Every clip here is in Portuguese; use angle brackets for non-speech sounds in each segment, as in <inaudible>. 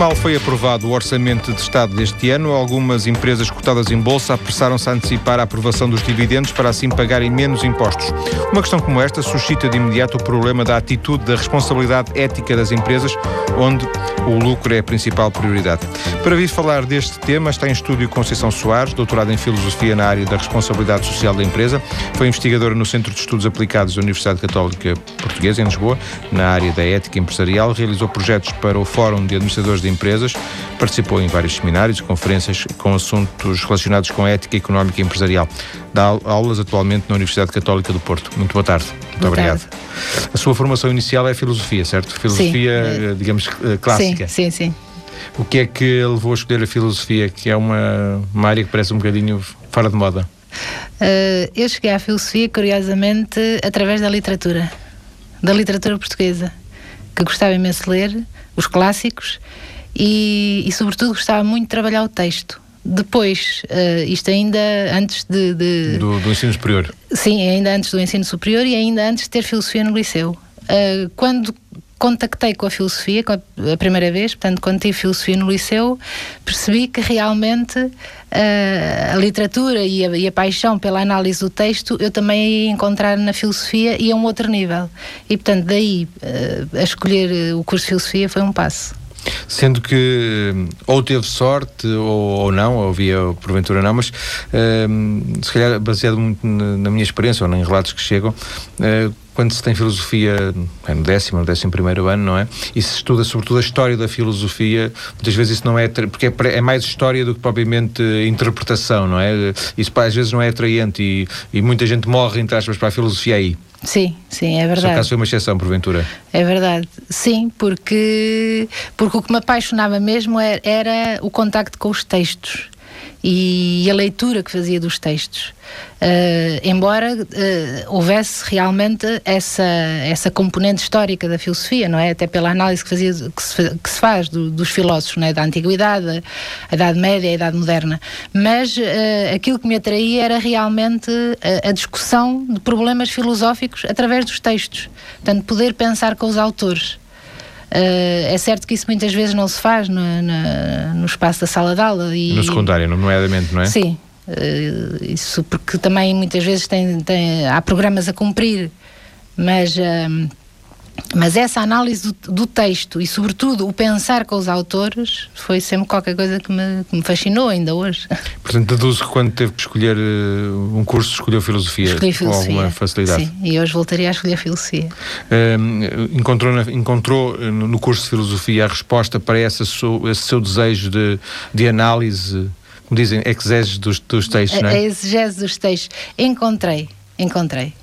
Mal foi aprovado o Orçamento de Estado deste ano, algumas empresas cotadas em bolsa apressaram-se a antecipar a aprovação dos dividendos para assim pagarem menos impostos. Uma questão como esta suscita de imediato o problema da atitude da responsabilidade ética das empresas, onde o lucro é a principal prioridade. Para vir falar deste tema, está em estúdio Conceição Soares, doutorada em Filosofia na área da responsabilidade social da empresa. Foi investigadora no Centro de Estudos Aplicados da Universidade Católica Portuguesa, em Lisboa, na área da ética empresarial. Realizou projetos para o Fórum de Administradores de empresas, participou em vários seminários e conferências com assuntos relacionados com a ética económica e empresarial. Dá aulas atualmente na Universidade Católica do Porto. Muito boa tarde. Muito boa obrigado. Tarde. A sua formação inicial é filosofia, certo? Filosofia, sim. Eh, digamos, eh, clássica. Sim, sim, sim. O que é que levou a escolher a filosofia, que é uma, uma área que parece um bocadinho fora de moda? Uh, eu cheguei à filosofia, curiosamente, através da literatura, da literatura portuguesa, que gostava imenso de ler, os clássicos, e, e, sobretudo gostava muito de trabalhar o texto. Depois, uh, isto ainda antes de. de do, do, ensino superior? Sim, ainda antes do ensino superior e ainda antes de ter filosofia no liceu. Uh, quando contactei com a filosofia a primeira vez, portanto, quando tive filosofia no liceu, percebi que realmente uh, a literatura e a, e a, paixão pela análise do texto eu também ia encontrar na filosofia e a um outro nível. E, portanto, daí uh, a escolher o curso de filosofia foi um passo. Sendo que ou teve sorte ou, ou não, ou via porventura não, mas uh, se calhar baseado muito na, minha experiência ou em relatos que chegam, uh, quando se tem filosofia é no décimo, no décimo primeiro ano, não é? E se estuda sobretudo a história da filosofia, muitas vezes isso não é, porque é, é mais história do que propriamente interpretação, não é? Isso às vezes não é atraente e, e muita gente morre, entre aspas, para a filosofia aí. Sim, sim, é verdade. Só caso foi uma exceção, porventura. É verdade, sim, porque, porque o que me apaixonava mesmo era, era o contacto com os textos e a leitura que fazia dos textos. Uh, embora uh, houvesse realmente essa, essa componente histórica da filosofia, não é? Até pela análise que, fazia, que, se, que se faz do, dos filósofos, não é? Da Antiguidade, a Idade Média, a Idade Moderna. Mas uh, aquilo que me atraía era realmente a, a, discussão de problemas filosóficos através dos textos. Portanto, poder pensar com os autores. Uh, é certo que isso muitas vezes não se faz no, espaço da sala de aula. E, no secundário, nomeadamente, não é? Sim. Uh, isso porque também muitas vezes tem, tem, há programas a cumprir, mas. Uh, mas essa análise do, do, texto e, sobretudo, o pensar com os autores foi sempre qualquer coisa que me, que me fascinou ainda hoje. <laughs> Portanto, deduzo que quando teve que escolher uh, um curso, escolheu filosofia, Escolhi filosofia com alguma facilidade. Sim, e hoje voltaria a escolher filosofia. Uh, encontrou, encontrou eh, no curso de filosofia a resposta para essa seu, esse seu desejo de, de análise, como dizem, exegese dos, dos textos, não é? A exegese dos textos. Encontrei, encontrei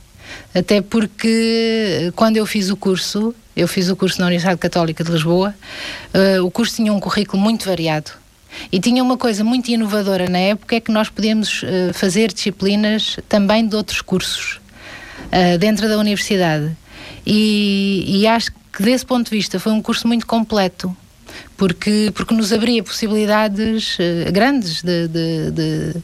até porque quando eu fiz o curso, eu fiz o curso na Universidade Católica de Lisboa, uh, o curso tinha um currículo muito variado. E tinha uma coisa muito inovadora na época, é que nós podíamos uh, fazer disciplinas também de outros cursos uh, dentro da universidade. E, e acho que desse ponto de vista foi um curso muito completo porque, porque nos abria possibilidades uh, grandes de, de, de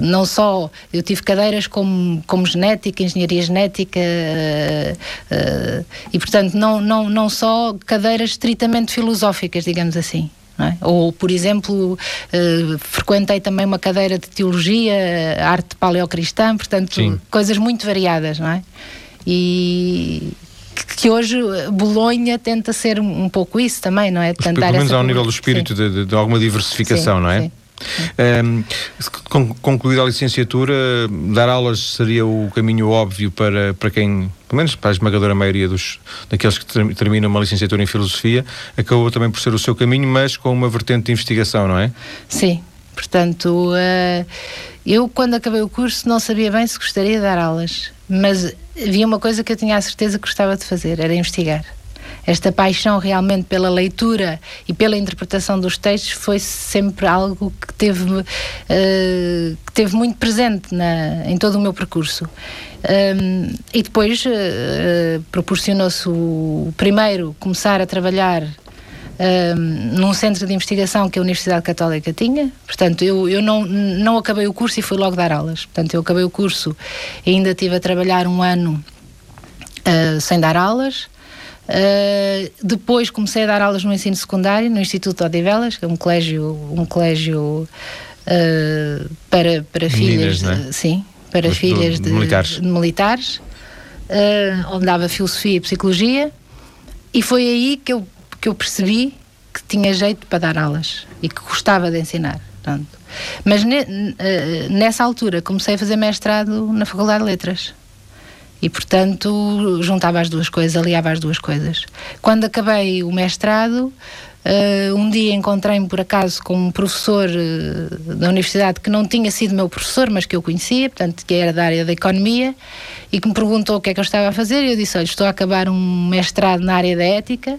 não só eu tive cadeiras como, como genética, engenharia genética uh, e portanto não, não, não só cadeiras estritamente filosóficas, digamos assim. É? Ou, por exemplo, frequentei também uma cadeira de teologia, arte paleocristã, portanto, Sim. coisas muito variadas, não é? E, que hoje Bolonha tenta ser um pouco isso também, não é? Tentar Pelo menos ao nível do espírito de, de, de, alguma diversificação, sim, não é? Sim. Um, concluída a licenciatura, dar aulas seria o caminho óbvio para, para quem, pelo menos para a esmagadora maioria dos, daqueles que terminam uma licenciatura em filosofia, acabou também por ser o seu caminho, mas com uma vertente de investigação, não é? Sim, portanto, uh, eu quando acabei o curso não sabia bem se gostaria de dar aulas, mas havia uma coisa que eu tinha a certeza que gostava de fazer, era investigar. Esta paixão realmente pela leitura e pela interpretação dos textos foi sempre algo que teve, uh, que teve muito presente na, em todo o meu percurso. Um, e depois uh, proporcionou-se o primeiro começar a trabalhar um, num centro de investigação que a Universidade Católica tinha. Portanto, eu, eu não, não acabei o curso e fui logo dar aulas. Portanto, eu acabei o curso e ainda estive a trabalhar um ano uh, sem dar aulas. Uh, depois comecei a dar aulas no ensino secundário, no Instituto Odivelas, que é um colégio, um colégio uh, para, para filhas, não é? de, sim, para filhas de de, militares. de militares, uh, onde dava filosofia e psicologia, e foi aí que eu, que eu percebi que tinha jeito para dar aulas e que gostava de ensinar. Pronto. Mas ne, nessa altura comecei a fazer mestrado na Faculdade de Letras. E, portanto, juntava as duas coisas, aliava as duas coisas. Quando acabei o mestrado, uh, um dia encontrei-me por acaso com um professor uh, da universidade que não tinha sido meu professor, mas que eu conhecia, portanto, que era da área da economia, e que me perguntou o que é que eu estava a fazer. E eu disse: Olha, estou a acabar um mestrado na área da ética.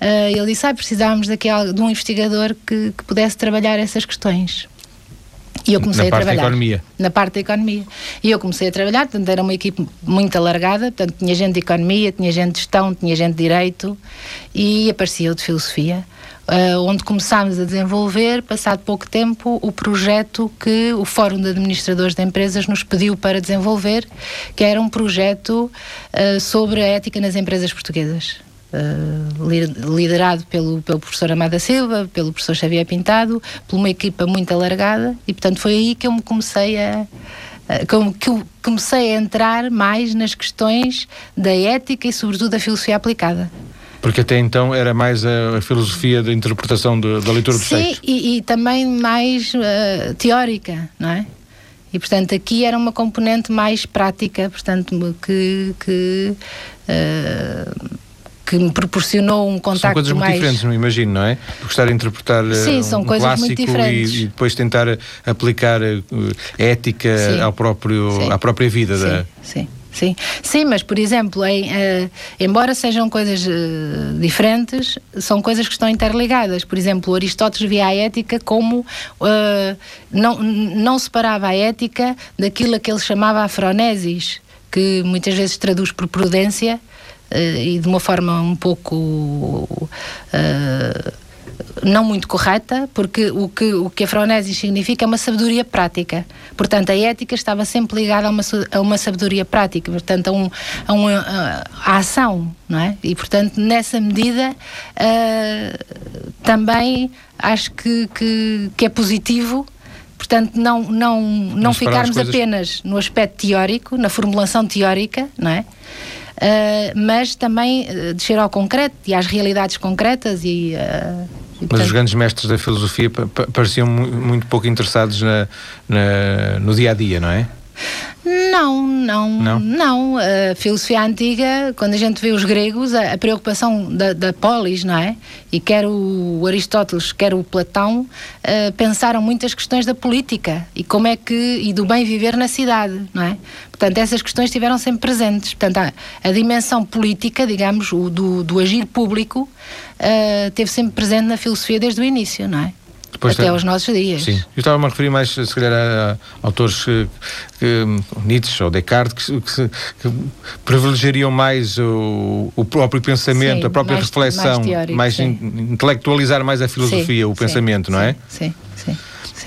Uh, ele disse: ah, precisávamos daqui de um investigador que, que pudesse trabalhar essas questões. E eu comecei na a parte trabalhar. da economia. Na parte da economia. E eu comecei a trabalhar, portanto, era uma equipe muito alargada, portanto, tinha gente de economia, tinha gente de gestão, tinha gente de direito e aparecia o de filosofia. Uh, onde começámos a desenvolver, passado pouco tempo, o projeto que o Fórum de Administradores de Empresas nos pediu para desenvolver, que era um projeto uh, sobre a ética nas empresas portuguesas. Uh, liderado pelo, pelo professor Amada Silva, pelo professor Xavier Pintado, por uma equipa muito alargada, e portanto foi aí que eu me comecei a. Que eu comecei a entrar mais nas questões da ética e, sobretudo, da filosofia aplicada. Porque até então era mais a, filosofia da interpretação de, da leitura dos Sim, textos. e, e também mais uh, teórica, não é? E, portanto, aqui era uma componente mais prática, portanto, que. que uh, que me proporcionou um contacto São coisas muito mais... diferentes, não imagino, não é? Porque estar a interpretar Sim, um são coisas clássico muito diferentes. E, e, depois tentar aplicar uh, ética Sim. ao próprio, Sim. à própria vida. Sim, da... sim. Sim, sim, mas por exemplo, em, uh, embora sejam coisas uh, diferentes, são coisas que estão interligadas. Por exemplo, Aristóteles via a ética como uh, não, não separava a ética daquilo a que ele chamava afronesis, que muitas vezes traduz por prudência e de uma forma um pouco não muito correta, porque o que, o que a Fronesis significa é uma sabedoria prática. Portanto, a ética estava sempre ligada a uma, a uma sabedoria prática, portanto, a, um, a, uma, a, a ação, não é? E, portanto, nessa medida, uh, também acho que, que, que é positivo portanto não não não, Não ficarmos as coisas. apenas no aspecto teórico na formulação teórica não é mas também uh, descer ao concreto e às realidades concretas e, uh, e, Mas portanto, os grandes mestres da filosofia pa- pa- pareciam mu- muito pouco interessados na, na- no dia a dia, não é? Não, não, Não? não. A filosofia antiga, quando a gente vê os gregos, a, a preocupação da, da polis, não é? E quer o Aristóteles, quer o Platão, eh, pensaram muitas questões da política e como é que e do bem viver na cidade, não é? Portanto, essas questões estiveram sempre presentes. Portanto, a, a dimensão política, digamos, o do, do agir público, eh, teve sempre presente na filosofia desde o início, não é? Depois Até tem- aos nossos dias. Sim. Eu estava-me a referir mais, se calhar, a, a autores que, que Nietzsche ou Descartes, que, que- que privilegiariam mais o, o próprio pensamento, Sim, a própria mais- reflexão, mais teórico, mais in- intelectualizar mais a filosofia, Sim, o sim, pensamento, não sim, é? Sim, sim.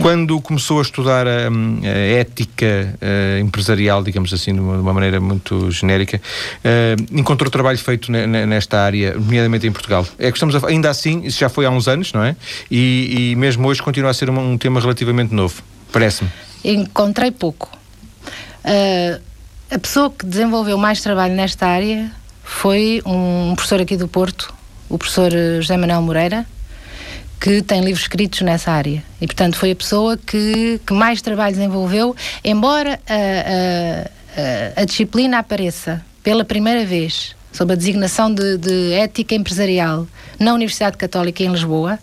Quando começou a estudar a, a ética eh, empresarial, digamos assim, de uma, de uma maneira muito genérica, eh, encontrou trabalho feito ne- ne- nesta área, nomeadamente em Portugal. É que estamos a- ainda assim, isso já foi há uns anos, não é? E, e mesmo hoje continua a ser um, um tema relativamente novo, parece-me. encontrei pouco. Ah, a pessoa que desenvolveu mais trabalho nesta área foi um professor aqui do Porto, o professor José Manuel Moreira, que tem livros escritos nessa área. E, portanto, foi a pessoa que, que mais trabalho desenvolveu, embora a, a- a- disciplina apareça pela primeira vez sob a designação de, de ética empresarial na Universidade Católica em Lisboa.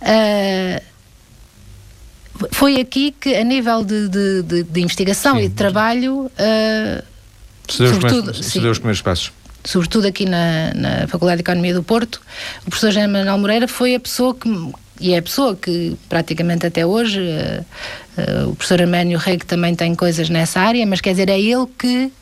ah, foi aqui que, a nível de, de- de- investigação Sim. e de trabalho, ah, Se deu, os primeiros, se deu os primeiros passos. Sobretudo aqui na, na Faculdade de Economia do Porto, o professor José Manuel Moreira foi a pessoa que, e é a pessoa que praticamente até hoje, eh, eh, o professor Arménio Rego também tem coisas nessa área, mas quer dizer, é ele que,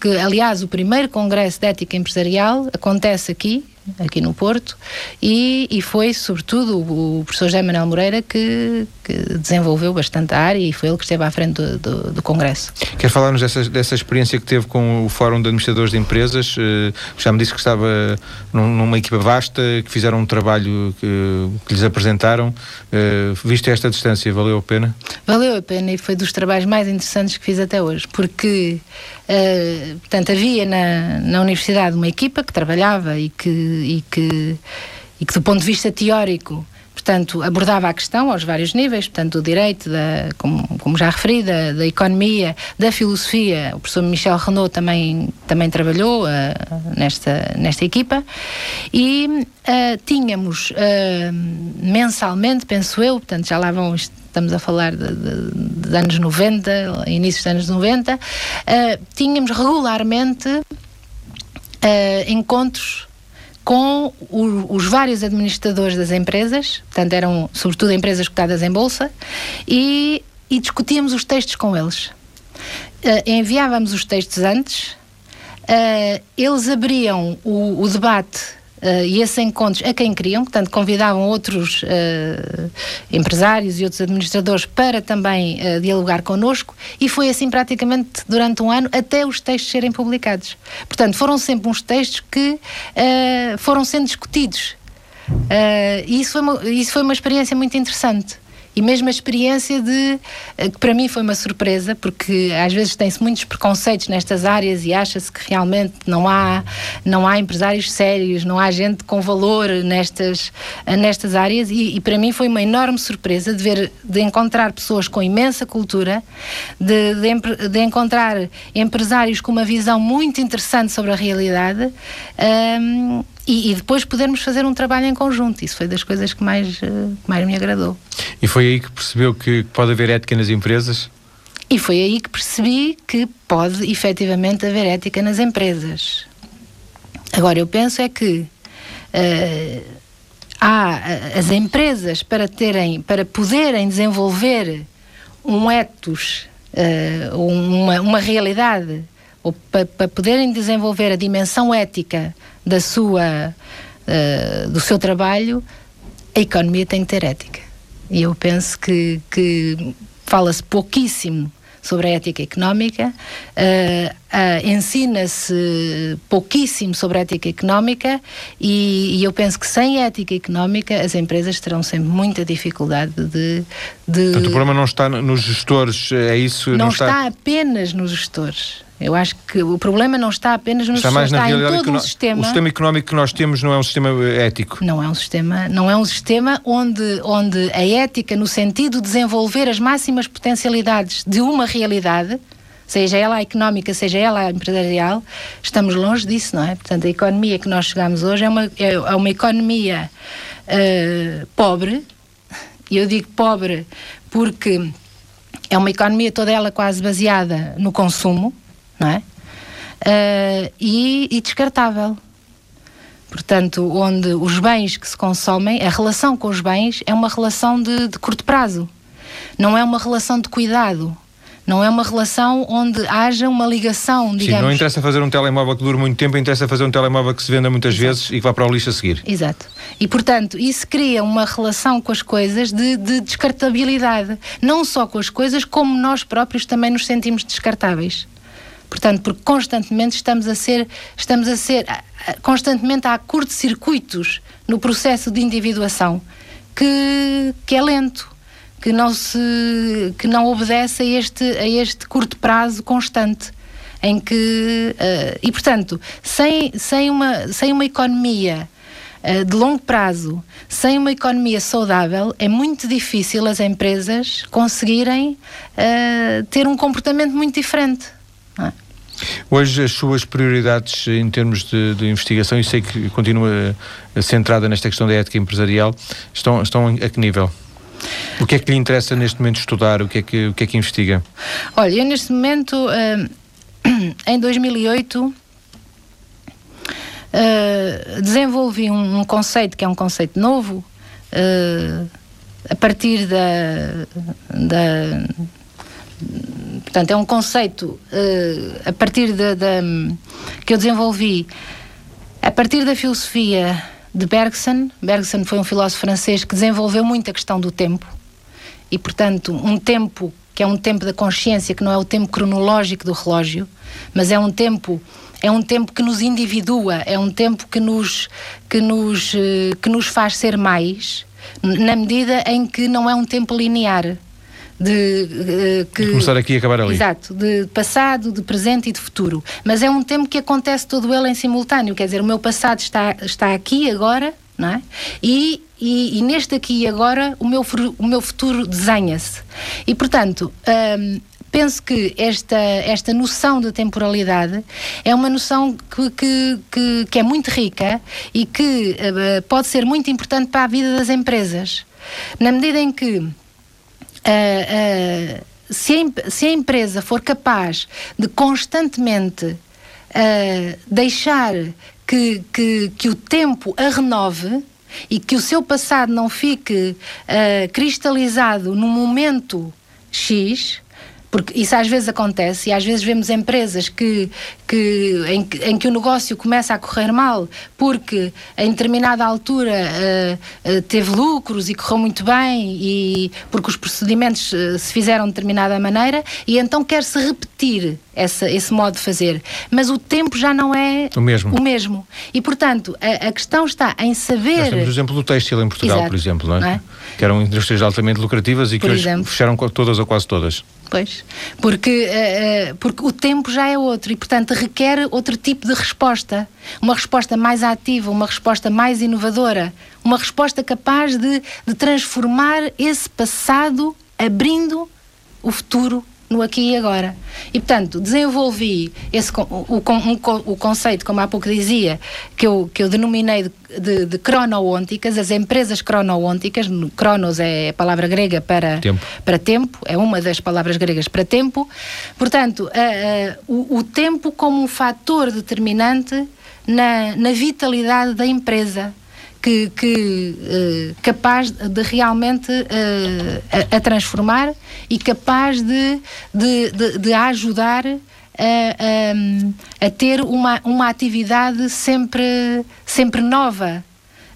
que, aliás, o primeiro Congresso de Ética Empresarial acontece aqui, aqui no Porto, e, e foi, sobretudo, o, o professor José Manuel Moreira que, que desenvolveu bastante a área e foi ele que esteve à frente do, do, do Congresso. Quer falar-nos dessa, dessa experiência que teve com o Fórum de Administradores de Empresas? Uh, já me disse que estava num, numa equipa vasta, que fizeram um trabalho que, que lhes apresentaram. Uh, viste esta distância, valeu a pena? Valeu a pena e foi dos trabalhos mais interessantes que fiz até hoje, porque uh, portanto, havia na, na universidade uma equipa que trabalhava e que, e que, e que do ponto de vista teórico portanto, abordava a questão aos vários níveis, portanto, do direito, da, como, como já referi, da, da, economia, da filosofia. O professor Michel Renault também, também trabalhou uh, nesta, nesta equipa e uh, tínhamos uh, mensalmente, penso eu, portanto, já lá vão estamos a falar de, de, de anos 90, início dos anos 90, tínhamos regularmente encontros com o, os vários administradores das empresas, portanto eram sobretudo empresas cotadas em bolsa, e, e discutíamos os textos com eles. Uh, enviávamos os textos antes, uh, eles abriam o, o debate Uh, e esses encontros a quem queriam, portanto, convidavam outros uh, empresários e outros administradores para também uh, dialogar connosco, e foi assim praticamente durante um ano até os textos serem publicados. Portanto, foram sempre uns textos que foram sendo discutidos. e isso foi, uma, isso foi uma experiência muito interessante e mesmo a experiência de eh, que para mim foi uma surpresa porque às vezes tem-se muitos preconceitos nestas áreas e acha-se que realmente não há não há empresários sérios não há gente com valor nestas nestas áreas. E, e para mim foi uma enorme surpresa de ver de encontrar pessoas com imensa cultura de, de, de encontrar empresários com uma visão muito interessante sobre a realidade um, e, e, depois podermos fazer um trabalho em conjunto. Isso foi das coisas que mais, uh, que mais me agradou. E foi aí que percebeu que pode haver ética nas empresas? E foi aí que percebi que pode efetivamente haver ética nas empresas. Agora, eu penso é que uh, há as empresas para terem, para poderem desenvolver um ethos, uh, uma, uma realidade, para, para poderem desenvolver a dimensão ética da sua, uh, do seu trabalho, a economia tem que ter ética. E eu penso que, que fala-se pouquíssimo sobre a ética económica, uh, uh, ensina-se pouquíssimo sobre a ética económica e, e, eu penso que sem ética económica as empresas terão sempre muita dificuldade de. de Portanto, o problema não está nos gestores, é isso? Não, não está... está apenas nos gestores. Eu acho que o problema não está apenas no está mais está em todo o sistema. O sistema económico que nós temos não é um sistema eh, ético. Não é um sistema, não é um sistema onde, onde a ética, no sentido de desenvolver as máximas potencialidades de uma realidade, seja ela a económica, seja ela a empresarial, estamos longe disso, não é? Portanto, a economia que nós chegamos hoje é uma, é, é uma economia uh, pobre, e eu digo pobre porque é uma economia toda ela quase baseada no consumo, não é? Uh, e, e descartável. Portanto, onde os bens que se consomem, a relação com os bens é uma relação de, de curto prazo, não é uma relação de cuidado. Não é uma relação onde haja uma ligação, digamos. Sim, não interessa fazer um telemóvel que dure muito tempo, interessa fazer um telemóvel que se venda muitas Exato. vezes e que vá para o lixo a seguir. Exato. E, portanto, isso cria uma relação com as coisas de, de descartabilidade. Não só com as coisas, como nós próprios também nos sentimos descartáveis. Portanto, porque constantemente estamos a ser, estamos a ser constantemente há curto-circuitos no processo de individuação que, que é lento, que não se que não obedece a este a este curto prazo constante em que uh, e portanto sem sem uma sem uma economia uh, de longo prazo, sem uma economia saudável, é muito difícil as empresas conseguirem uh, ter um comportamento muito diferente. É? Hoje as suas prioridades em termos de, de, investigação, e sei que continua centrada nesta questão da ética empresarial, estão, estão a que nível? O que é que lhe interessa neste momento estudar? O que é que, o que, é que investiga? Olha, eu neste momento, uh, <clears throat> em 2008, uh, eh, desenvolvi um, conceito que é um conceito novo, a partir da, da portanto, é um conceito uh, a partir de, que eu desenvolvi a partir da filosofia de Bergson. Bergson foi um filósofo francês que desenvolveu muito a questão do tempo e, portanto, um tempo que é um tempo da consciência, que não é o tempo cronológico do relógio, mas é um tempo é um tempo que nos individua, é um tempo que nos que nos eh, que nos faz ser mais, na medida em que não é um tempo linear. De, uh, que, de começar aqui e acabar ali. Exato, de passado, de presente e de futuro. Mas é um tempo que acontece todo ele em simultâneo, quer dizer, o meu passado está, está aqui agora, não é? E, e, e neste aqui e agora o meu, o meu futuro desenha-se. E portanto. Um, penso que esta, esta noção de temporalidade é uma noção que, que, que, que é muito rica e que uh, pode ser muito importante para a vida das empresas. Na medida em que uh, uh, se, a, se, a, empresa for capaz de constantemente deixar que, que, que o tempo a renove e que o seu passado não fique uh, cristalizado num momento X, porque isso às vezes acontece e às vezes vemos empresas que, que, em, em que o negócio começa a correr mal porque em determinada altura uh, uh, teve lucros e correu muito bem e porque os procedimentos uh, se fizeram de determinada maneira e então quer-se repetir essa, esse modo de fazer. Mas o tempo já não é o mesmo. O mesmo. E portanto, a, a questão está em saber. Nós temos o exemplo do têxtil em Portugal, Exato. por exemplo, não é? não é? Que eram indústrias altamente lucrativas e por que exemplo. hoje fecharam todas ou quase todas. Pois, porque, uh, porque o tempo já é outro e, portanto, requer outro tipo de resposta. Uma resposta mais ativa, uma resposta mais inovadora, uma resposta capaz de, de transformar esse passado abrindo o futuro no aqui e agora. E, portanto, desenvolvi esse, o, o, o, conceito, como há pouco dizia, que eu, que eu denominei de, de, de cronoônticas, as empresas cronoônticas, cronos é a palavra grega para tempo. para tempo, é uma das palavras gregas para tempo. Portanto, o, o tempo como um fator determinante na, na vitalidade da empresa que, que uh, capaz de realmente uh, a, a, transformar e capaz de, de, de, de ajudar a, a, a, ter uma, uma atividade sempre, sempre nova.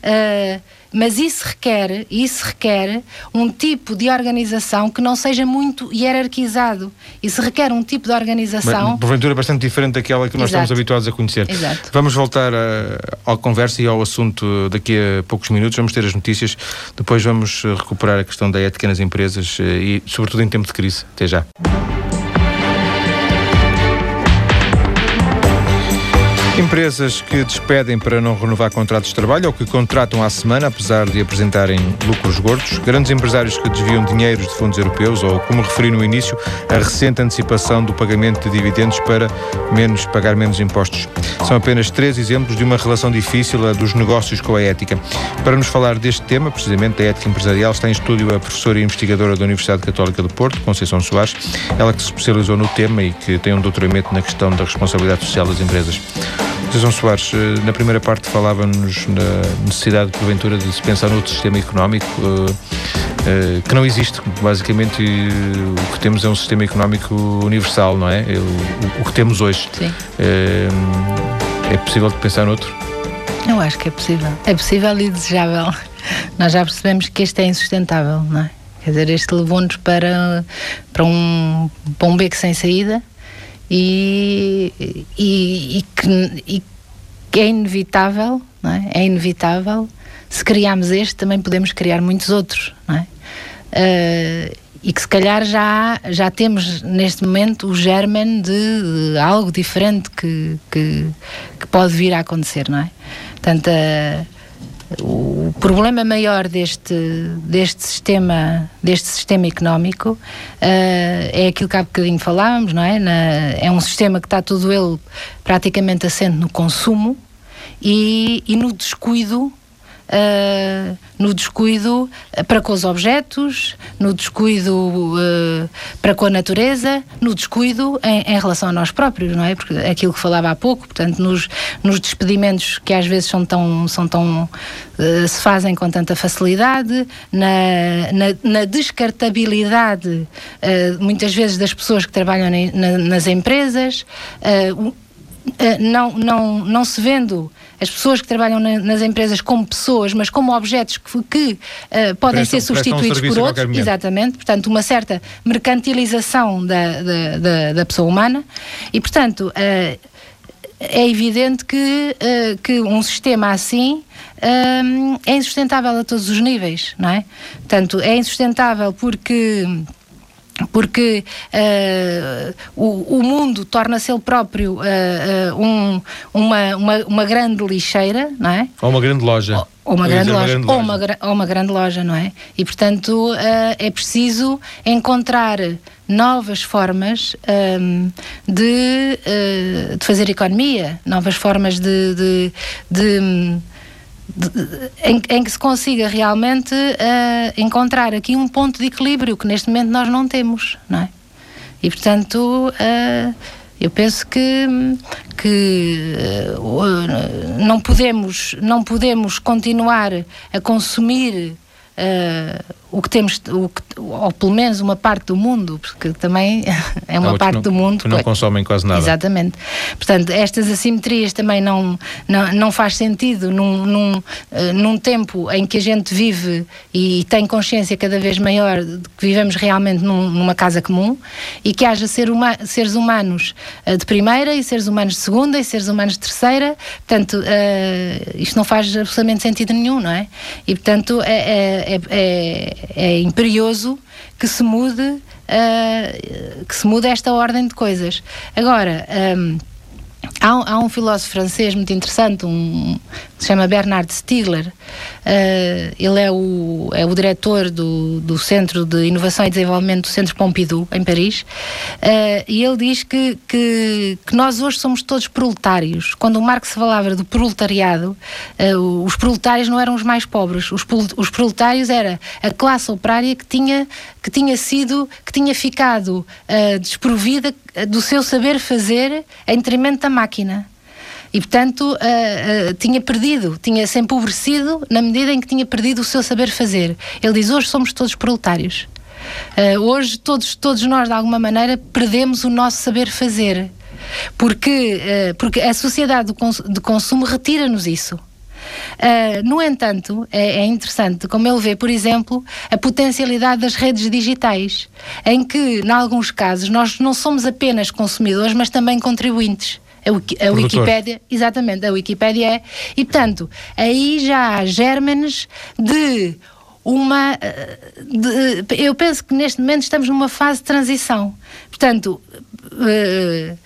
Uh, mas isso requer, isso requer um tipo de organização que não seja muito hierarquizado. Isso requer um tipo de organização. Bem, porventura bastante diferente daquela que nós Exato. estamos habituados a conhecer. Exato. Vamos voltar à conversa e ao assunto daqui a poucos minutos. Vamos ter as notícias. Depois vamos eh, recuperar a questão da ética nas empresas eh, e, sobretudo, em tempo de crise. Até já. Empresas que despedem para não renovar contratos de trabalho ou que contratam à semana, apesar de apresentarem lucros gordos. Grandes empresários que desviam dinheiros de fundos europeus ou, como referi no início, a recente antecipação do pagamento de dividendos para menos, pagar menos impostos. São apenas três exemplos de uma relação difícil a dos negócios com a ética. Para nos falar deste tema, precisamente da ética empresarial, está em estúdio a professora e investigadora da Universidade Católica do Porto, Conceição Soares, ela que se especializou no tema e que tem um doutoramento na questão da responsabilidade social das empresas. João Soares, eh, na primeira parte falava-nos na necessidade, porventura, de se pensar no outro sistema económico uh, uh, que não existe. Basicamente, o que temos é um sistema económico universal, não é? O, o que temos hoje. Sim. é possível de pensar noutro? Eu acho que é possível. É possível e desejável. Nós já percebemos que este é insustentável, não é? Quer dizer, este levou-nos para, para, um, para um beco sem saída e, e, e, que, e que é inevitável, não é? é inevitável. Se criarmos este, também podemos criar muitos outros, não é? Uh, e que se calhar já, já temos neste momento o germen de, de algo diferente que, que, que, pode vir a acontecer, não é? Portanto, uh, o problema maior deste, deste, sistema, deste sistema económico uh, é aquilo que há bocadinho falávamos, não é? Na, é um sistema que está todo ele praticamente assente no consumo e, e no descuido uh, no descuido uh, para com os objetos, no descuido uh, para com a natureza, no descuido em, em, relação a nós próprios, não é? Porque aquilo que falava há pouco, portanto, nos, nos despedimentos que às vezes são tão, são tão se fazem com tanta facilidade, na, na, na descartabilidade muitas vezes das pessoas que trabalham na, nas empresas não, não, não se vendo as pessoas que trabalham na, nas empresas como pessoas, mas como objetos que, que uh, podem prestam, ser substituídos um por outros. Exatamente. Portanto, uma certa mercantilização da, da, da, da pessoa humana. E, portanto, uh, é evidente que, uh, que um sistema assim é insustentável a todos os níveis, não é? Portanto, é insustentável porque porque uh, o, o, mundo torna-se ele próprio uh, uh, um, uma, uma, uma, grande lixeira, não é? Ou uma grande loja. Ou, ou uma, grande loja, uma grande loja, ou uma, ou uma grande loja, não é? E, portanto, é preciso encontrar novas formas um, de, de fazer economia, novas formas de, de, de em, em, que se consiga realmente uh, encontrar aqui um ponto de equilíbrio que neste momento nós não temos, não é? E portanto uh, eu penso que, que uh, não podemos não podemos continuar a consumir o que temos, o que, ou pelo menos uma parte do mundo, porque também <laughs> é uma parte não, do mundo que não consomem quase nada. Exatamente. Portanto, estas assimetrias também não, não, não faz sentido num, num, uh, num tempo em que a gente vive e tem consciência cada vez maior de que vivemos realmente num, numa casa comum e que haja ser uma, seres humanos uh, de primeira e seres humanos de segunda e seres humanos de terceira. Portanto, uh, isto não faz absolutamente sentido nenhum, não é? E, portanto, é, é, é, é imperioso que se mude, uh, que se mude esta ordem de coisas. Agora, um, há, há, um filósofo francês muito interessante, um, se chama Bernard Stiegler. Uh, ele é o, é o diretor do, do Centro de Inovação e Desenvolvimento do Centro Pompidou, em Paris. Uh, e ele diz que, que, que, nós hoje somos todos proletários. Quando o Marx falava do proletariado, uh, os proletários não eram os mais pobres. Os, os proletários era a classe operária que tinha, que tinha sido, que tinha ficado desprovida do seu saber fazer em detrimento da máquina e, portanto, uh, uh, tinha perdido, tinha se empobrecido na medida em que tinha perdido o seu saber fazer. Ele diz: hoje somos todos proletários. Uh, hoje, todos, todos nós, de alguma maneira, perdemos o nosso saber fazer. Porque, porque a sociedade cons de consumo retira-nos isso. Uh, no entanto, é, é, interessante como ele vê, por exemplo, a potencialidade das redes digitais, em que, em alguns casos, nós não somos apenas consumidores, mas também contribuintes. A, a Wikipédia, exatamente, a Wikipédia é. E portanto, aí já há gérmenes de uma. De, eu penso que neste momento estamos numa fase de transição. Portanto. Uh,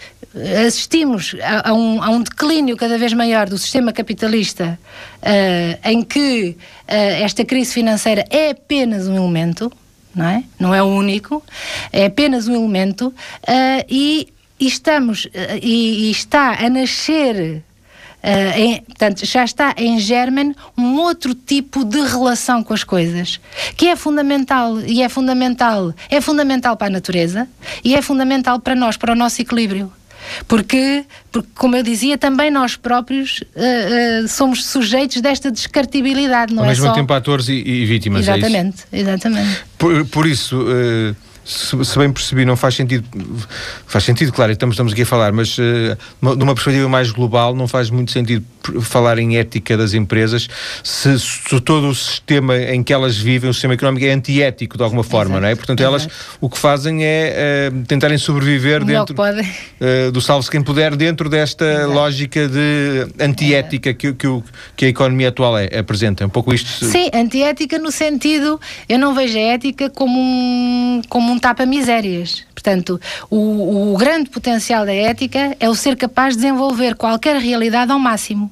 assistimos a, a, um, a, um, declínio cada vez maior do sistema capitalista, uh, em que uh, esta crise financeira é apenas um elemento, não é? Não é o único, é apenas um elemento, uh, e e estamos eh, e, e está a nascer Uh, em, portanto, já está em germen um outro tipo de relação com as coisas, que é fundamental e é fundamental, é fundamental para a natureza e é fundamental para nós, para o nosso equilíbrio. Porque, porque como eu dizia, também nós próprios uh, uh, somos sujeitos desta descartibilidade, não Ao é mesmo só... tempo atores e, e vítimas, é Exatamente, é exatamente. Por, por isso se, se, bem percebi, não faz sentido. Faz sentido, claro, estamos, estamos aqui a falar, mas uh, numa perspectiva mais global, não faz muito sentido falar em ética das empresas se, se todo o sistema em que elas vivem, o sistema económico, é antiético de alguma forma, Exato. não é? Portanto, Exato. elas o que fazem é uh, tentarem sobreviver dentro uh, do salve-se quem puder, dentro desta Exato. lógica de antiética que, que, que, a economia atual é, apresenta. É um pouco isto. Sim, antiética no sentido, eu não vejo a ética como um, como um um tapa-misérias. Portanto, o, o grande potencial da ética é o ser capaz de desenvolver qualquer realidade ao máximo.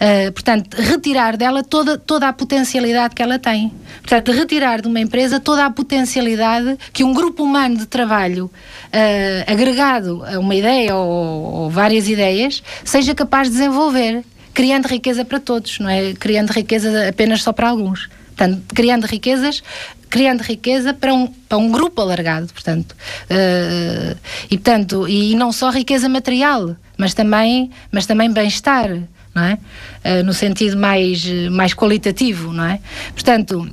Uh, portanto, retirar dela toda, toda a potencialidade que ela tem. Portanto, retirar de uma empresa toda a potencialidade que um grupo humano de trabalho uh, agregado a uma ideia ou, ou, várias ideias seja capaz de desenvolver, criando riqueza para todos, não é? Criando riqueza apenas só para alguns. Portanto, criando riquezas criando riqueza para um, para um grupo alargado, portanto. Uh, e, portanto, e não só riqueza material, mas também, mas também bem-estar, não é? Uh, no sentido mais, mais qualitativo, não é? Portanto,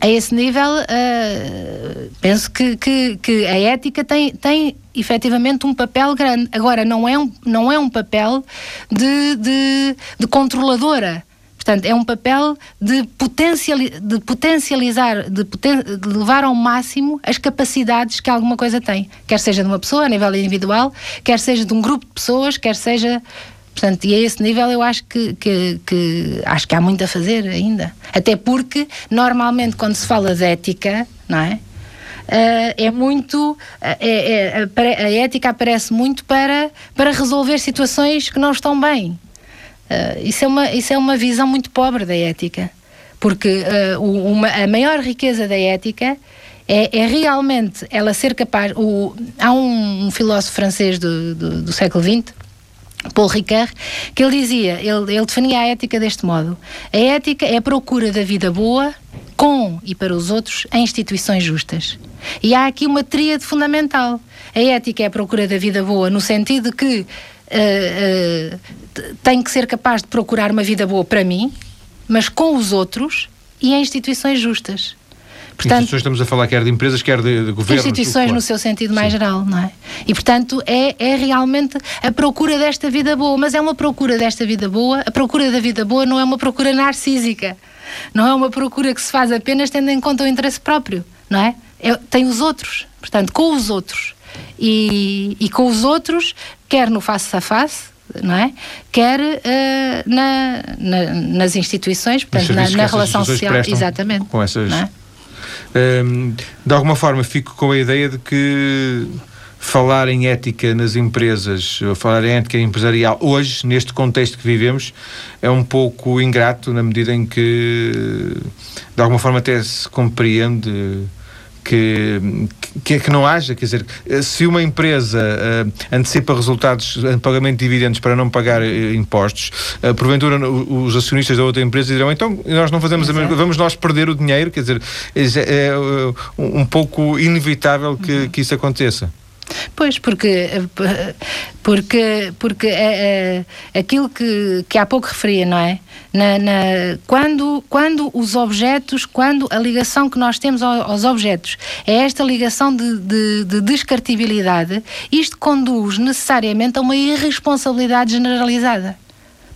a esse nível, uh, penso que, que, que, a ética tem, tem efetivamente um papel grande. Agora, não é um, não é um papel de, de, de controladora. Portanto, é um papel de, potenciali de potencializar, de, poten de, levar ao máximo as capacidades que alguma coisa tem. Quer seja de uma pessoa a nível individual, quer seja de um grupo de pessoas, quer seja. Portanto, e a esse nível eu acho que, que, que acho que há muito a fazer ainda. Até porque, normalmente, quando se fala de ética, não é? Uh, é muito. Uh, é, é, a ética aparece muito para, para resolver situações que não estão bem. Uh, isso, é uma, isso é uma visão muito pobre da ética, porque uh, uma, a maior riqueza da ética é, é, realmente ela ser capaz. O, há um, um filósofo francês do, do, do, século XX, Paul Ricard, que ele dizia, ele, ele definia a ética deste modo: a ética é a procura da vida boa com e para os outros em instituições justas. E há aqui uma tríade fundamental. A ética é a procura da vida boa, no sentido que uh, uh, tenho que ser capaz de procurar uma vida boa para mim, mas com os outros e em instituições justas. Portanto, instituições estamos a falar quer de empresas, quer de, de governo. Instituições no seu sentido mais Sim. geral, não é? E portanto é, é realmente a procura desta vida boa, mas é uma procura desta vida boa. A procura da vida boa não é uma procura narcísica, não é uma procura que se faz apenas tendo em conta o interesse próprio, não é? é tem os outros, portanto, com os outros. E, e com os outros quer no face a face, não é? quer uh, na, na, nas instituições, portanto, na, na relação social. Exatamente. Com essas. É? Um, de alguma forma, fico com a ideia de que falar em ética nas empresas, falar em ética empresarial hoje, neste contexto que vivemos, é um pouco ingrato na medida em que, de alguma forma, até se compreende que, que, que, não haja, quer dizer, se uma empresa uh, antecipa resultados em pagamento de dividendos para não pagar uh, impostos, uh, porventura os acionistas da outra empresa dirão, então nós não fazemos Exato. a mesma vamos nós perder o dinheiro, quer dizer, é, é um pouco inevitável que, uhum. que isso aconteça. Pois, porque, porque, porque é, é, aquilo que, que há pouco referia, não é? Na, na, quando, quando os objetos, quando a ligação que nós temos aos objetos é esta ligação de, de, de descartibilidade, isto conduz necessariamente a uma irresponsabilidade generalizada.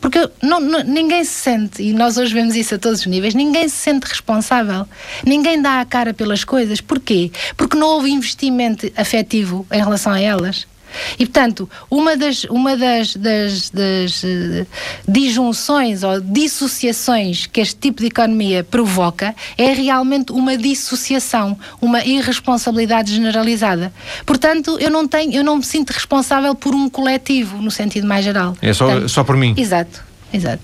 Porque não, não, ninguém se sente, e nós hoje vemos isso a todos os níveis, ninguém se sente responsável. Ninguém dá a cara pelas coisas. Porquê? Porque não houve investimento afetivo em relação a elas. E, portanto, uma das, uma das, das, das uh, disjunções ou dissociações que este tipo de economia provoca é realmente uma dissociação, uma irresponsabilidade generalizada. Portanto, eu não tenho, eu não me sinto responsável por um coletivo, no sentido mais geral. É só, portanto, só por mim. Exato, exato.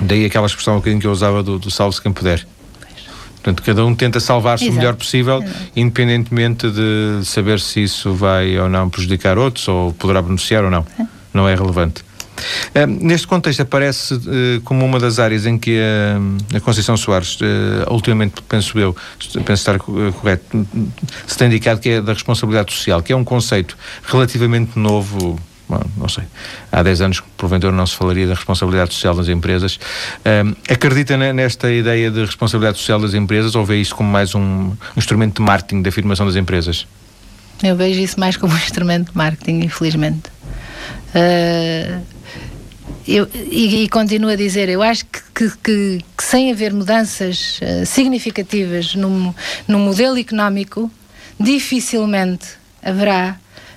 Daí aquela expressão que eu usava do, do salve-se quem puder. Portanto, cada um tenta salvar-se o melhor possível, Exato. independentemente de saber se isso vai ou não prejudicar outros ou poderá beneficiar ou não. É. Não é relevante. Uh, neste contexto aparece uh, como uma das áreas em que uh, a Conceição Soares, ultimamente penso eu, penso estar correto, se tem indicado que é da responsabilidade social, que é um conceito relativamente novo, não sei, há 10 anos porventura não se falaria da responsabilidade social das empresas. Um, acredita nesta ideia de responsabilidade social das empresas ou vê isso como mais um instrumento de marketing da afirmação das empresas? Eu vejo isso mais como um instrumento de marketing, infelizmente. Uh, eu, e, e, continuo a dizer, eu acho que, que, que, que sem haver mudanças uh, significativas no, no modelo económico, dificilmente haverá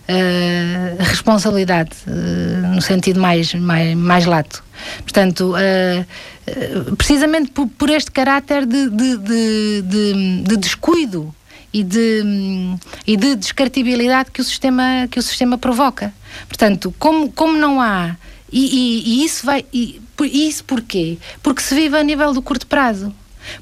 uh, responsabilidade, uh, no sentido mais, mais, mais lato. Portanto, uh, precisamente por, por, este caráter de, de, de, de descuido e de, e de descartibilidade que o sistema, que o sistema provoca. Portanto, como, como não há. E, e, e isso vai. E, isso porquê? Porque se vive a nível do curto prazo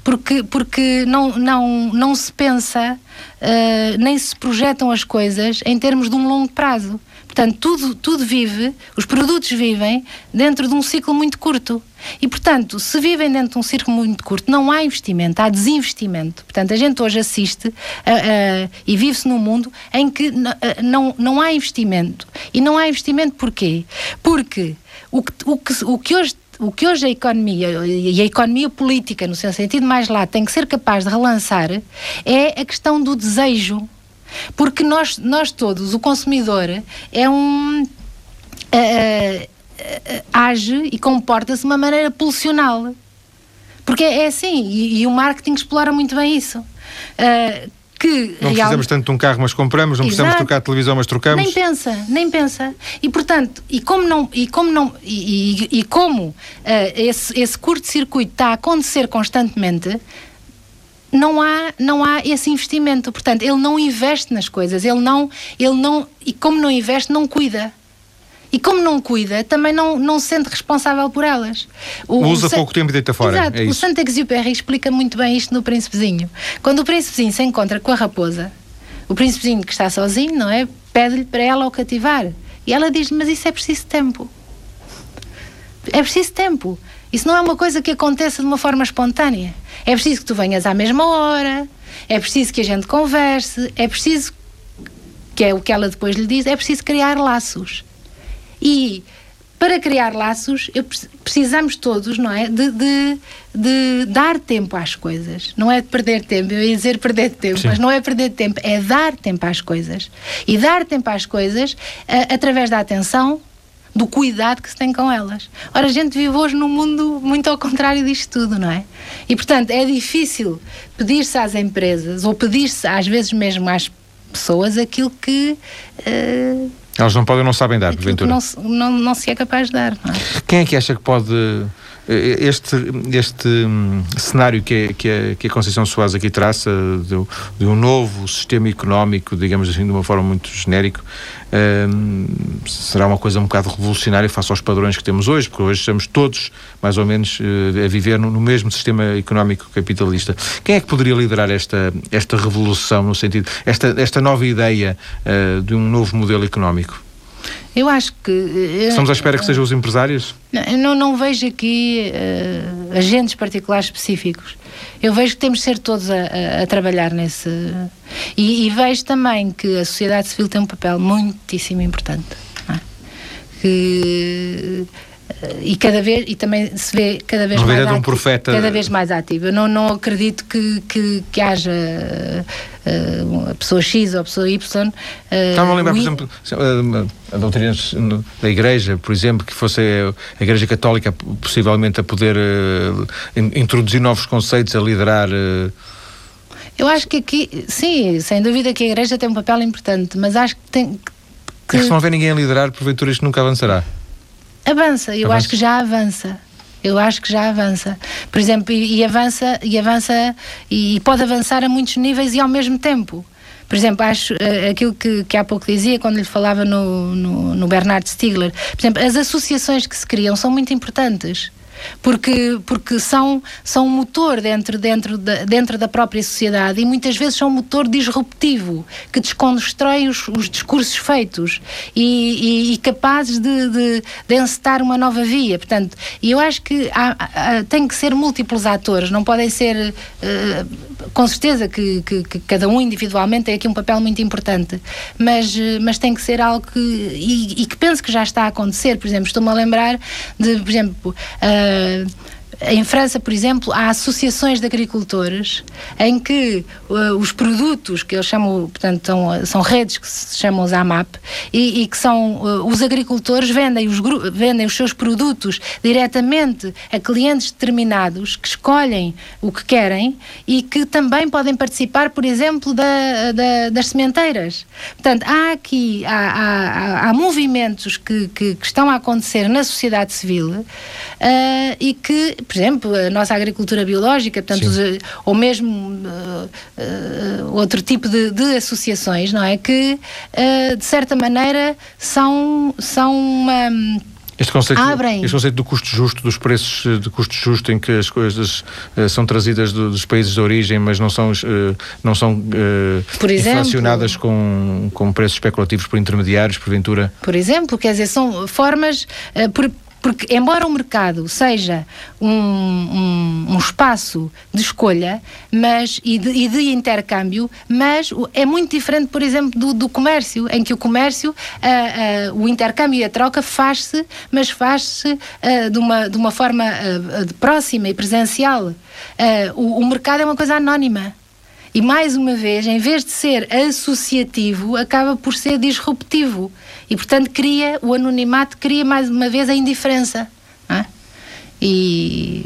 porque, porque não, não, não se pensa, uh, nem se projetam as coisas em termos de um longo prazo. Portanto, tudo, tudo vive, os produtos vivem dentro de um ciclo muito curto. E, portanto, se vivem dentro de um ciclo muito curto, não há investimento, há desinvestimento. Portanto, a gente hoje assiste e vive-se num mundo em que não, não há investimento. E não há investimento porquê? Porque o que, o que, o que hoje o que hoje a economia e a economia política, no seu sentido mais lá, tem que ser capaz de relançar é a questão do desejo. Porque nós, nós todos, o consumidor, é um. Uh, uh, age e comporta-se de uma maneira pulsional. Porque é assim, e, e, o marketing explora muito bem isso. Uh, que não precisamos tanto de um carro, mas compramos, não Exato. precisamos trocar de televisão, mas trocamos. Nem pensa, nem pensa. E portanto, e como não, e como não, e, e, e como uh, esse, esse curto-circuito está a acontecer constantemente, não há, não há esse investimento. Portanto, ele não investe nas coisas, ele não, ele não, e como não investe, não cuida. E como não cuida, também não, não se sente responsável por elas. O, Usa o pouco tempo e deita fora. Exato. É o Saint-Exupéry explica muito bem isto no Príncipezinho. Quando o Príncipezinho se encontra com a raposa, o Príncipezinho que está sozinho, não é? Pede-lhe para ela o cativar. E ela diz mas isso é preciso tempo. É preciso tempo. Isso não é uma coisa que aconteça de uma forma espontânea. É preciso que tu venhas à mesma hora, é preciso que a gente converse, é preciso, que é o que ela depois lhe diz, é preciso criar laços. E para criar laços, eu, precisamos todos, não é? De, de, de, dar tempo às coisas. Não é de perder tempo, eu ia dizer perder tempo, Sim. mas não é perder tempo, é dar tempo às coisas. E dar tempo às coisas a, através da atenção, do cuidado que se tem com elas. Ora, a gente vive hoje num mundo muito ao contrário disto tudo, não é? E, portanto, é difícil pedir-se às empresas, ou pedir-se às vezes mesmo às pessoas, aquilo que. Uh, elas não podem ou não sabem dar, porventura. Não, não, não se é capaz de dar. É? Quem é que acha que pode. Eh, este, este hum, cenário que, a, que, a, que a Conceição Soares aqui traça, de, de, um novo sistema económico, digamos assim, de uma forma muito genérica, hum, será uma coisa um bocado revolucionária face aos padrões que temos hoje, porque hoje estamos todos, mais ou menos, uh, a viver no, no, mesmo sistema económico capitalista. Quem é que poderia liderar esta, esta revolução, no sentido, esta, esta nova ideia uh, de um novo modelo económico? Eu acho que. Eh, Estamos à espera que sejam os empresários? Não, não, vejo aqui uh, agentes particulares específicos. Eu vejo que temos de ser todos a, a, a trabalhar nesse. E, e, vejo também que a sociedade civil tem um papel muitíssimo importante. É? Que e cada vez e também se vê cada vez mais ativo, um profeta... cada vez mais ativo. Eu não, não acredito que, que, que haja uh, a pessoa X ou a pessoa Y. Uh, Estava a lembrar, por exemplo, a doutrina da Igreja, por exemplo, que fosse a Igreja Católica possivelmente a poder uh, introduzir novos conceitos, a liderar. Eu acho que aqui, sim, sem dúvida que a Igreja tem um papel importante, mas acho que tem. Que... É que se não houver ninguém a liderar, porventura isto nunca avançará. Avança, eu avança. acho que já avança. Eu acho que já avança. Por exemplo, e, e avança, e avança, e pode avançar a muitos níveis e ao mesmo tempo. Por exemplo, acho uh, aquilo que, que há pouco dizia quando lhe falava no, no, no Bernard Stiegler. Por exemplo, as associações que se criam são muito importantes porque, porque são, são um motor dentro, dentro, da, dentro da própria sociedade e muitas vezes são um motor disruptivo que desconstrói os, os discursos feitos e, e, e capazes de, de, de, encetar uma nova via. Portanto, eu acho que há, há, tem que ser múltiplos atores, não podem ser. Uh, com certeza que, que, que, cada um individualmente tem aqui um papel muito importante, mas, mas tem que ser algo que. e, e que penso que já está a acontecer. Por exemplo, estou-me a lembrar de, por exemplo. Uh, em França, por exemplo, há associações de agricultores em que uh, os produtos que eles chamam, portanto, são, são redes que se chamam os AMAP e, e que são uh, os agricultores vendem os, vendem os seus produtos diretamente a clientes determinados que escolhem o que querem e que também podem participar, por exemplo, da, da, das sementeiras. Portanto, há aqui há, há, há movimentos que, que, que, estão a acontecer na sociedade civil uh, e que por exemplo, a nossa agricultura biológica, portanto, os, ou mesmo uh, uh, outro tipo de, de, associações, não é? Que, uh, de certa maneira, são, são uma. Este conceito, Abrem. este conceito do custo justo, dos preços de custo justo, em que as coisas uh, são trazidas do, dos países de origem, mas não são, uh, não são uh, inflacionadas com, com preços especulativos por intermediários, porventura? Por exemplo, quer dizer, são formas, por, porque, embora o mercado seja um, um, um espaço de escolha mas, e, de, e de intercâmbio, mas é muito diferente, por exemplo, do, do comércio, em que o comércio, uh, uh, o intercâmbio e a troca faz-se, mas faz-se uh, de, uma, de uma forma próxima e presencial. O, o mercado é uma coisa anónima E mais uma vez, em vez de ser associativo, acaba por ser disruptivo. E, portanto, cria, o anonimato cria mais uma vez a indiferença. É? E,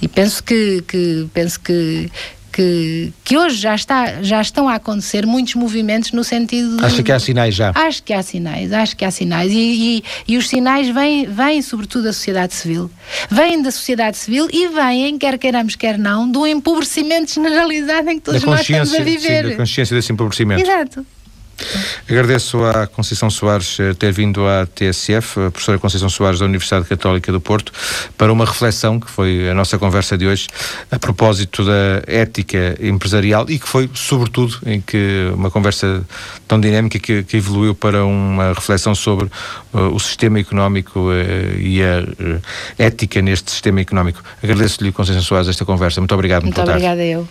e penso que, que penso que que, que hoje já, está, já estão a acontecer muitos movimentos no sentido de, Acha que há sinais já? Acho que há sinais, acho que há sinais. E, e, e, os sinais vêm, vêm sobretudo da sociedade civil. Vêm da sociedade civil e vêm, quer queiramos, quer não, do empobrecimento generalizado em que todos nós estamos a viver. Sim, da consciência desse empobrecimento. Exato. Agradeço à Conceição Soares eh, ter vindo à TSF, a professora Conceição Soares da Universidade Católica do Porto, para uma reflexão que foi a nossa conversa de hoje a propósito da ética empresarial e que foi, sobretudo, em que uma conversa tão dinâmica que, que evoluiu para uma reflexão sobre uh, o sistema económico uh, e a uh, ética neste sistema económico. Agradeço-lhe, Conceição Soares, esta conversa. Muito obrigado. Muito, muito obrigada eu.